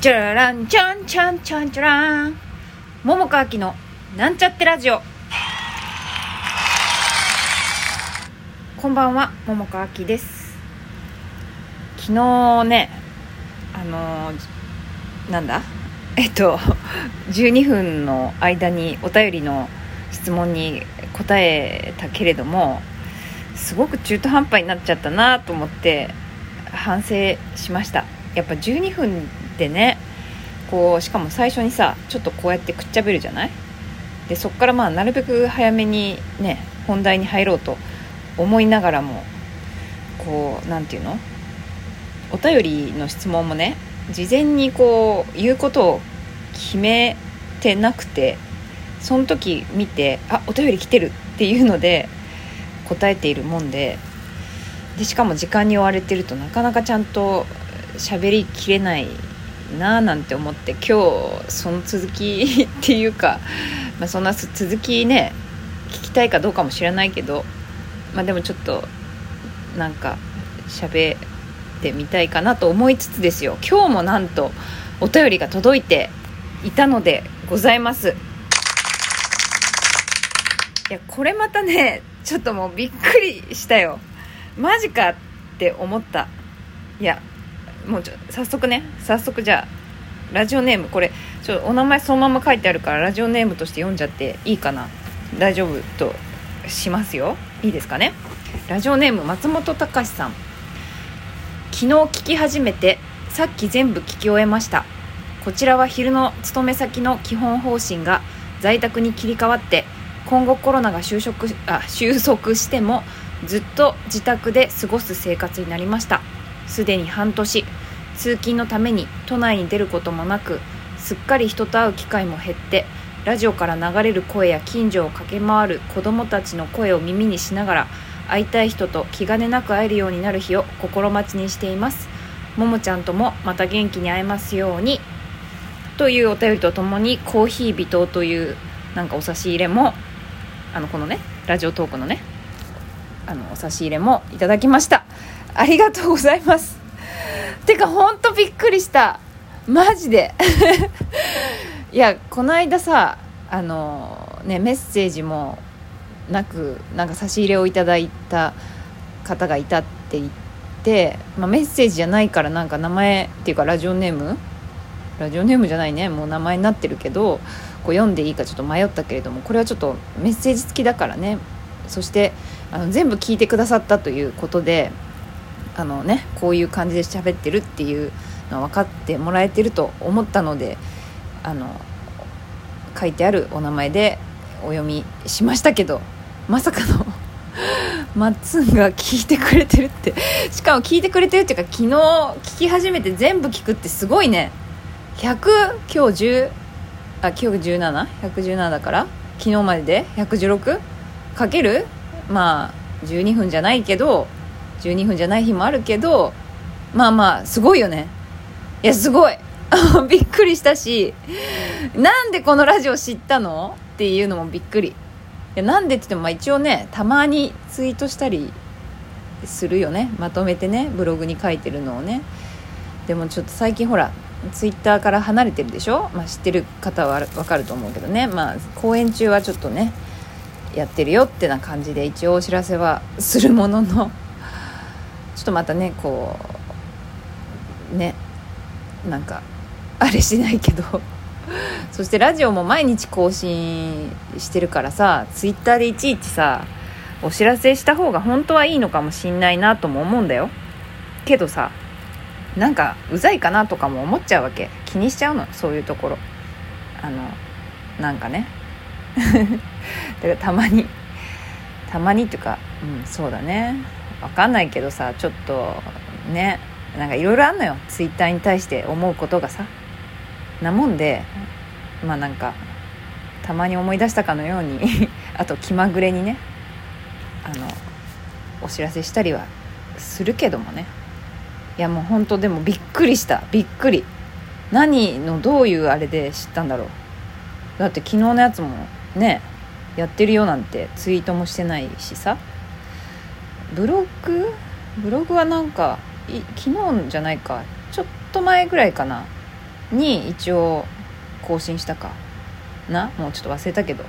チャラランチャンチャンチャンチャラン。桃川きのなんちゃってラジオ。こんばんは桃川きです。昨日ねあのーなんだ？えっと12分の間にお便りの質問に答えたけれどもすごく中途半端になっちゃったなと思って反省しました。やっぱ12分でねこうしかも最初にさちょっとこうやってくっちゃべるじゃない？でそっからまあなるべく早めにね本題に入ろうと思いながらもこうなんていうの？お便りの質問もね事前にこう言うことを決めてなくてその時見てあお便り来てるっていうので答えているもんででしかも時間に追われてるとなかなかちゃんと喋りきれないななんて思って今日その続きっていうか、まあ、そんな続きね聞きたいかどうかも知らないけど、まあ、でもちょっとなんか喋ってみたいかなと思いつつですよ。今日もなんとお便りが届いていたのでございます。いやこれまたねちょっともうびっくりしたよ。マジかって思った。いやもう早速ね早速じゃあラジオネームこれちょお名前そのまま書いてあるからラジオネームとして読んじゃっていいかな。大丈夫としますよ。いいですかね？ラジオネーム松本隆さん。昨日聞き始めてさっき全部聞き終えました。こちらは昼の勤め先の基本方針が在宅に切り替わって今後コロナが収束あ収束してもずっと自宅で過ごす生活になりました。すでに半年通勤のために都内に出ることもなくすっかり人と会う機会も減ってラジオから流れる声や近所を駆け回る子供たちの声を耳にしながら会いたい人と気兼ねなく会えるようになる日を心待ちにしています。ももちゃんともまた元気に会えますように。というお便りとともにコーヒー微糖というなんかお差し入れもあのこのねラジオトークのねあのお差し入れもいただきました。ありがとうございます。てかほんとびっくりした。マジで。いやこの間さあのねメッセージもなくなんか差し入れをいただいた方がいたって言って、まあ、メッセージじゃないからなんか名前っていうかラジオネーム？ラジオネームじゃないね。もう名前になってるけどこう読んでいいかちょっと迷ったけれどもこれはちょっとメッセージ付きだからね。そしてあの全部聞いてくださったということであのねこういう感じで喋ってるっていうのは分かってもらえてると思ったのであの書いてあるお名前でお読みしましたけどまさかのマッツンが聞いてくれてるってしかも聞いてくれてるっていうか昨日聞き始めて全部聞くってすごいね100今日10あ今日 17?117 だから？昨日までで 116? かける？まあ12分じゃないけど12分じゃない日もあるけどまあまあすごいよね。いやすごい。びっくりしたしなんでこのラジオ知ったの？っていうのもびっくり。いやなんでって言ってもまあ一応ねたまにツイートしたりするよね。まとめてねブログに書いてるのをね。でもちょっと最近ほらツイッターから離れてるでしょ、まあ、知ってる方は分かると思うけどね。まあ公演中はちょっとねやってるよってな感じで一応お知らせはするものの。ちょっとまたねこうねなんかあれしないけど。そしてラジオも毎日更新してるからさツイッターでいちいちさお知らせした方が本当はいいのかもしんないなとも思うんだよ。けどさなんかうざいかなとかも思っちゃうわけ。気にしちゃうのそういうところ。あのなんかね。だからたまにたまにっていうかうんそうだね。わかんないけどさちょっとねなんかいろいろあんのよ。ツイッターに対して思うことがさ。なもんでまあなんかたまに思い出したかのように あと気まぐれにねあのお知らせしたりはするけどもね。いやもう本当でもびっくりした。びっくり。何のどういうあれで知ったんだろう。だって昨日のやつもねやってるよなんてツイートもしてないしさ。ブログ？ブログはなんかい昨日じゃないか。ちょっと前ぐらいかな。に一応更新したか。な？もうちょっと忘れたけど。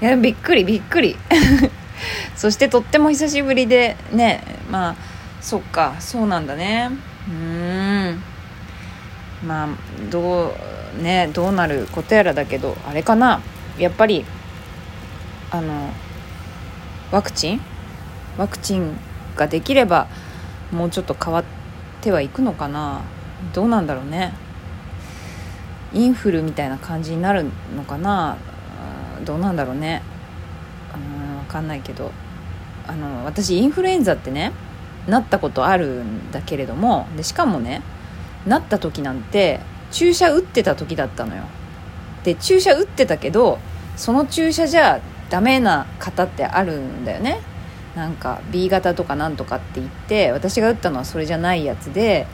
いやびっくりびっくり。そしてとっても久しぶりでねまあそっか。そうなんだね。うん。まあどうねどうなることやらだけどあれかな。やっぱりあのワクチン？ワクチンができればもうちょっと変わってはいくのかな。どうなんだろうね。インフルみたいな感じになるのかな。どうなんだろうね。うん分かんないけど。あの私インフルエンザってねなったことあるんだけれどもでしかもねなった時なんて注射打ってた時だったのよ。で注射打ってたけどその注射じゃダメな方ってあるんだよね。なんか B 型とかなんとかって言って私が打ったのはそれじゃないやつで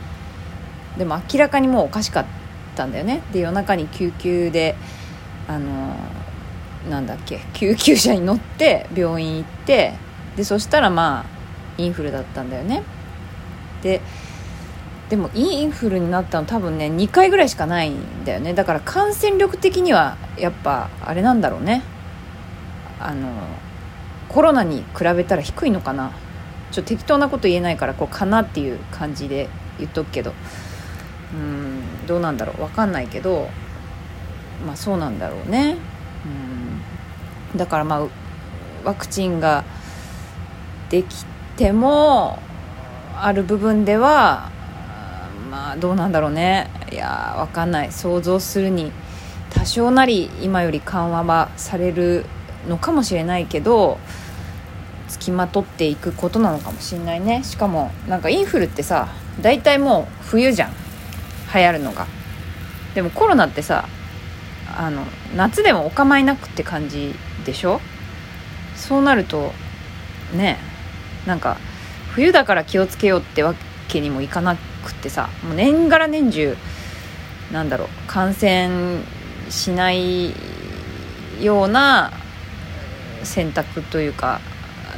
でも明らかにもうおかしかったんだよね。で夜中に救急であのなんだっけ救急車に乗って病院行ってでそしたらまあインフルだったんだよね。ででもインフルになったの多分ね2回ぐらいしかないんだよね。だから感染力的にはやっぱあれなんだろうね。あのコロナに比べたら低いのかな。ちょっと適当なこと言えないからこうかなっていう感じで言っとくけど。うんどうなんだろう。分かんないけどまあそうなんだろうね。うん。だからまあワクチンができてもある部分ではまあどうなんだろうね。いや分かんない。想像するに多少なり今より緩和はされるのかもしれないけど付きまとっていくことなのかもしれないね。しかもなんかインフルってさ大体もう冬じゃん。流行るのが。でもコロナってさあの夏でもお構いなくって感じでしょ？そうなるとねなんか冬だから気をつけようってわけにもいかなくってさもう年がら年中なんだろう感染しないような選択というか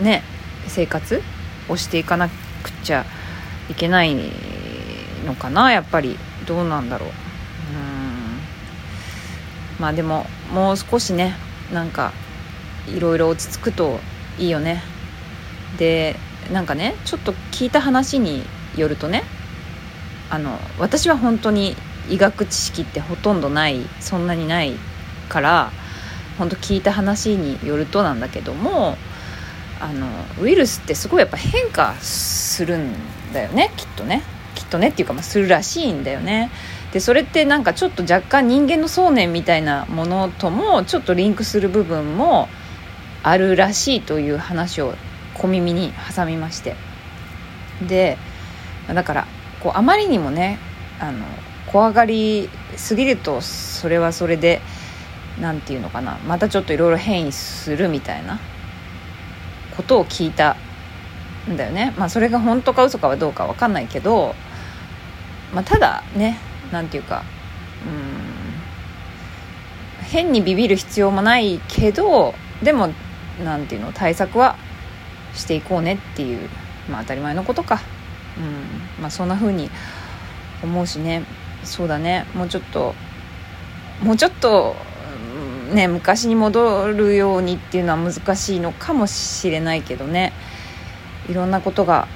ね生活をしていかなくちゃいけないのかなやっぱり。どうなんだろう。うん。まあでももう少しねなんかいろいろ落ち着くといいよね。でなんかねちょっと聞いた話によるとねあの私は本当に医学知識ってほとんどないそんなにないから本当聞いた話によるとなんだけどもあのウイルスってすごいやっぱ変化するんだよねきっとね。きっとねっていうか、まあ、するらしいんだよね。でそれってなんかちょっと若干人間の想念みたいなものともちょっとリンクする部分もあるらしいという話を小耳に挟みまして。でだからこうあまりにもねあの怖がりすぎるとそれはそれで何て言うのかな。またちょっといろいろ変異するみたいな。ことを聞いたんだよね。まあそれが本当か嘘かはどうか分かんないけど、まあ、ただね何て言うかうん変にビビる必要もないけどでも何て言うの対策はしていこうねっていうまあ当たり前のことか。うんまあそんな風に思うしね。そうだね。もうちょっともうちょっとね昔に戻るようにっていうのは難しいのかもしれないけどね。いろんなことが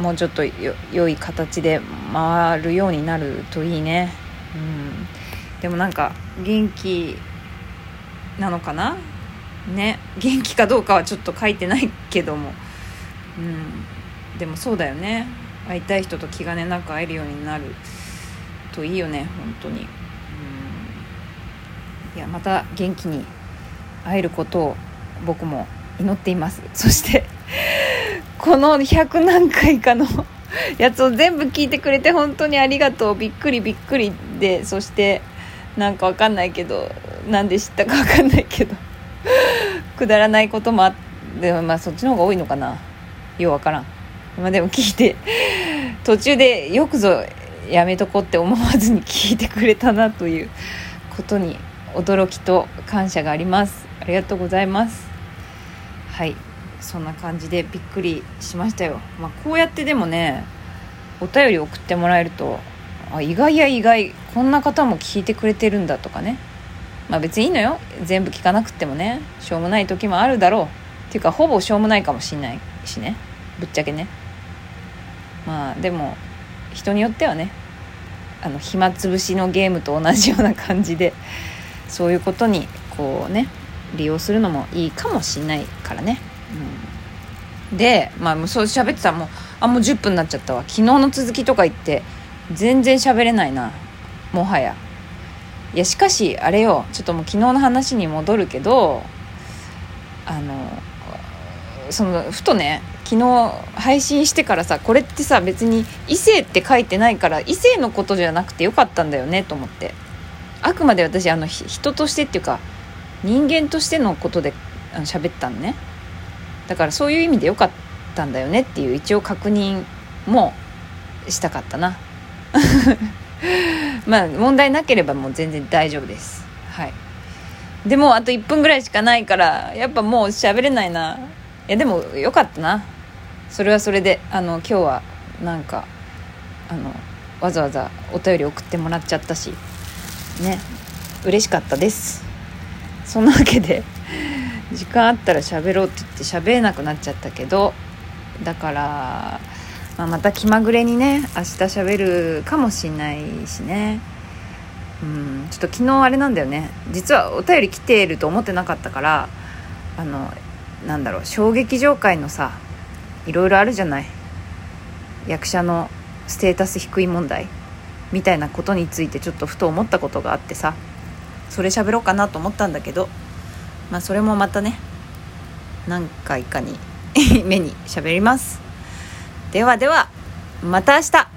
もうちょっと良い形で回るようになるといいね。うん。でもなんか元気なのかな？ね。元気かどうかはちょっと書いてないけども。うん。でもそうだよね。会いたい人と気兼ねなく会えるようになるといいよね本当に。いやまた元気に会えることを僕も祈っています。そしてこの100何回かの やつを全部聞いてくれて本当にありがとう。びっくりびっくり。でそしてなんかわかんないけどなんで知ったかわかんないけど くだらないこともあってまあそっちの方が多いのかな。ようわからん。まあでも聞いて途中でよくぞやめとこって思わずに聞いてくれたなということに驚きと感謝があります。ありがとうございます。はい。そんな感じでびっくりしましたよ、まあ、こうやってでもねお便り送ってもらえるとあ意外や意外こんな方も聞いてくれてるんだとかね。まあ別にいいのよ。全部聞かなくってもねしょうもない時もあるだろう。っていうかほぼしょうもないかもしんないしね。ぶっちゃけね。まあでも人によってはねあの暇つぶしのゲームと同じような感じでそういうことにこうね利用するのもいいかもしんないからね、うん、でまあもうそう喋ってたらもうあもう10分になっちゃったわ。昨日の続きとか言って全然喋れないな。もはや。いやしかしあれよ。ちょっともう昨日の話に戻るけどあのそのふとね昨日配信してからさこれってさ別に異性って書いてないから異性のことじゃなくてよかったんだよねと思って。あくまで私あの人としてっていうか人間としてのことで喋ったのね。だからそういう意味でよかったんだよねっていう一応確認もしたかったな。まあ問題なければもう全然大丈夫です。はい。でもあと1分ぐらいしかないからやっぱもう喋れないな。いやでもよかったな。それはそれであの今日はなんかあのわざわざお便り送ってもらっちゃったし。ね嬉しかったです。そんなわけで 時間あったら喋ろうって言って喋れなくなっちゃったけどだからまあ、また気まぐれにね明日喋るかもしんないしね。うんちょっと昨日あれなんだよね。実はお便り来ていると思ってなかったからあのなんだろう小劇場界のさいろいろあるじゃない。役者のステータス低い問題。みたいなことについてちょっとふと思ったことがあってさそれ喋ろうかなと思ったんだけどまあそれもまたね何回かに 目に喋ります。ではではまた明日。